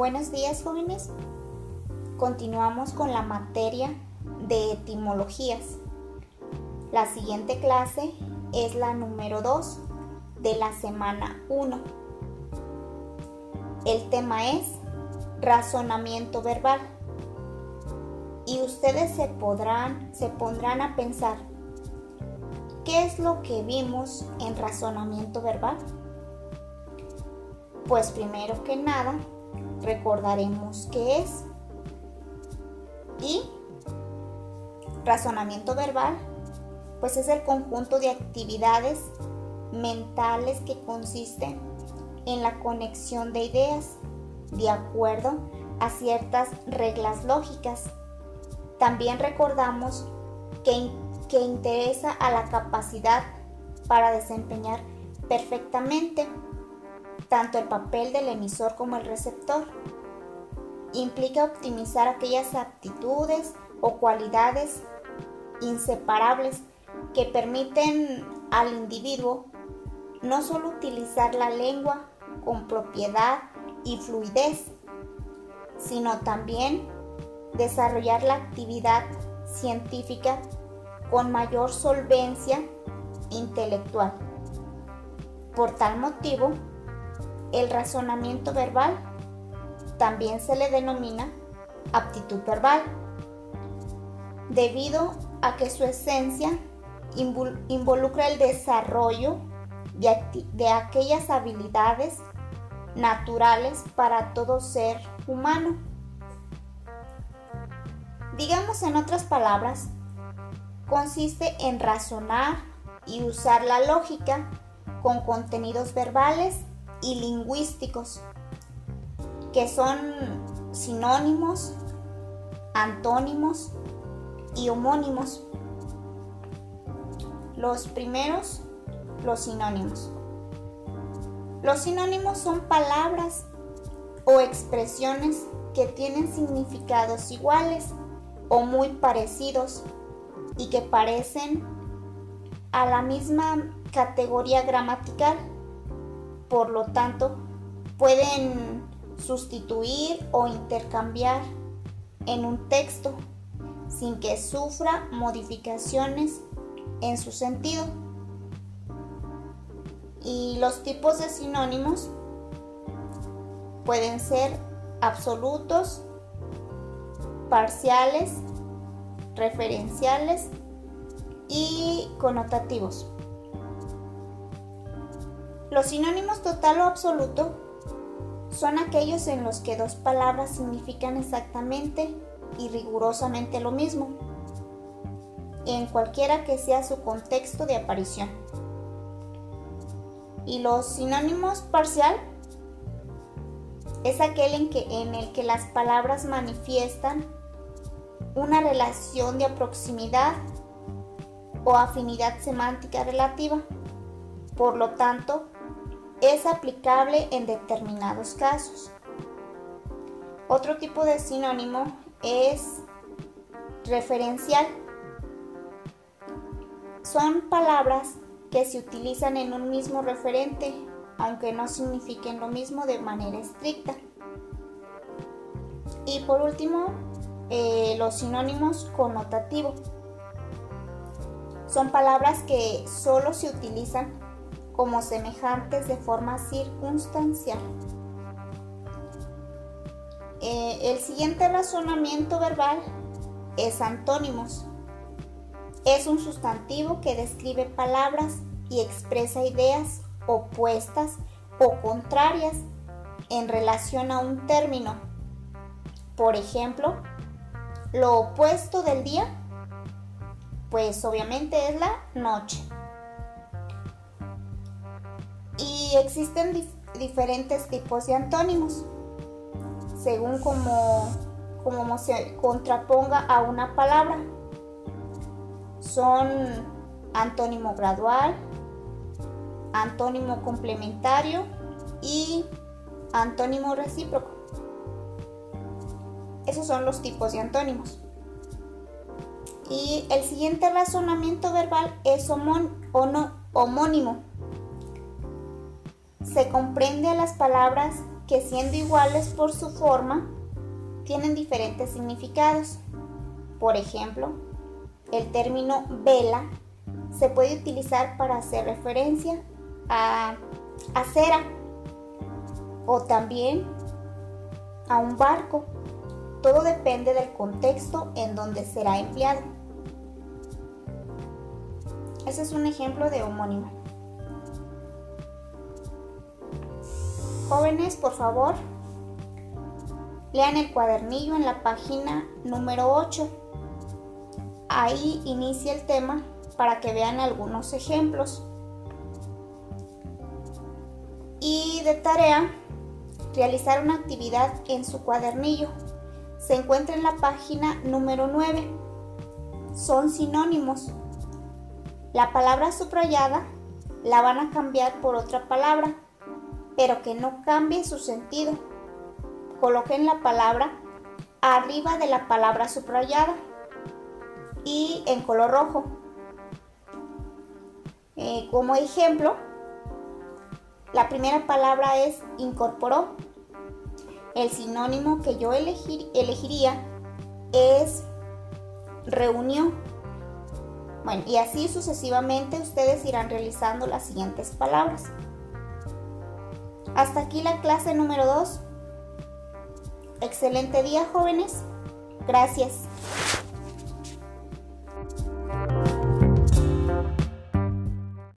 Buenos días jóvenes. Continuamos con la materia de etimologías. La siguiente clase es la número 2 de la semana 1. El tema es razonamiento verbal. Y ustedes se podrán se pondrán a pensar ¿qué es lo que vimos en razonamiento verbal? Pues primero que nada, recordaremos qué es. Y razonamiento verbal, pues es el conjunto de actividades mentales que consisten en la conexión de ideas de acuerdo a ciertas reglas lógicas. También recordamos que, que interesa a la capacidad para desempeñar perfectamente tanto el papel del emisor como el receptor. Implica optimizar aquellas aptitudes o cualidades inseparables que permiten al individuo no solo utilizar la lengua con propiedad y fluidez, sino también desarrollar la actividad científica con mayor solvencia intelectual. Por tal motivo, el razonamiento verbal también se le denomina aptitud verbal, debido a que su esencia involucra el desarrollo de, aquellas habilidades naturales para todo ser humano. Digamos en otras palabras, consiste en razonar y usar la lógica con contenidos verbales y lingüísticos, que son sinónimos, antónimos y homónimos. Los primeros, los sinónimos. Los sinónimos son palabras o expresiones que tienen significados iguales o muy parecidos y que parecen a la misma categoría gramatical por lo tanto, pueden sustituir o intercambiar en un texto sin que sufra modificaciones en su sentido. Y los tipos de sinónimos pueden ser absolutos, parciales, referenciales y connotativos. Los sinónimos total o absoluto son aquellos en los que dos palabras significan exactamente y rigurosamente lo mismo, en cualquiera que sea su contexto de aparición. Y los sinónimos parcial es aquel en, que, en el que las palabras manifiestan una relación de proximidad o afinidad semántica relativa. Por lo tanto, es aplicable en determinados casos. Otro tipo de sinónimo es referencial. Son palabras que se utilizan en un mismo referente, aunque no signifiquen lo mismo de manera estricta. Y por último, eh, los sinónimos connotativos. Son palabras que solo se utilizan como semejantes de forma circunstancial. Eh, el siguiente razonamiento verbal es antónimos. Es un sustantivo que describe palabras y expresa ideas opuestas o contrarias en relación a un término. Por ejemplo, lo opuesto del día, pues obviamente es la noche existen diferentes tipos de antónimos según como se contraponga a una palabra. Son antónimo gradual, antónimo complementario y antónimo recíproco. Esos son los tipos de antónimos. Y el siguiente razonamiento verbal es homónimo se comprende a las palabras que siendo iguales por su forma, tienen diferentes significados. Por ejemplo, el término vela se puede utilizar para hacer referencia a, a cera o también a un barco. Todo depende del contexto en donde será empleado. Ese es un ejemplo de homónimo. Jóvenes, por favor, lean el cuadernillo en la página número 8. Ahí inicia el tema para que vean algunos ejemplos. Y de tarea, realizar una actividad en su cuadernillo. Se encuentra en la página número 9. Son sinónimos. La palabra subrayada la van a cambiar por otra palabra pero que no cambie su sentido. Coloquen la palabra arriba de la palabra subrayada y en color rojo. Eh, como ejemplo, la primera palabra es incorporó. El sinónimo que yo elegiría es reunió. Bueno, y así sucesivamente ustedes irán realizando las siguientes palabras. Hasta aquí la clase número 2. Excelente día jóvenes. Gracias.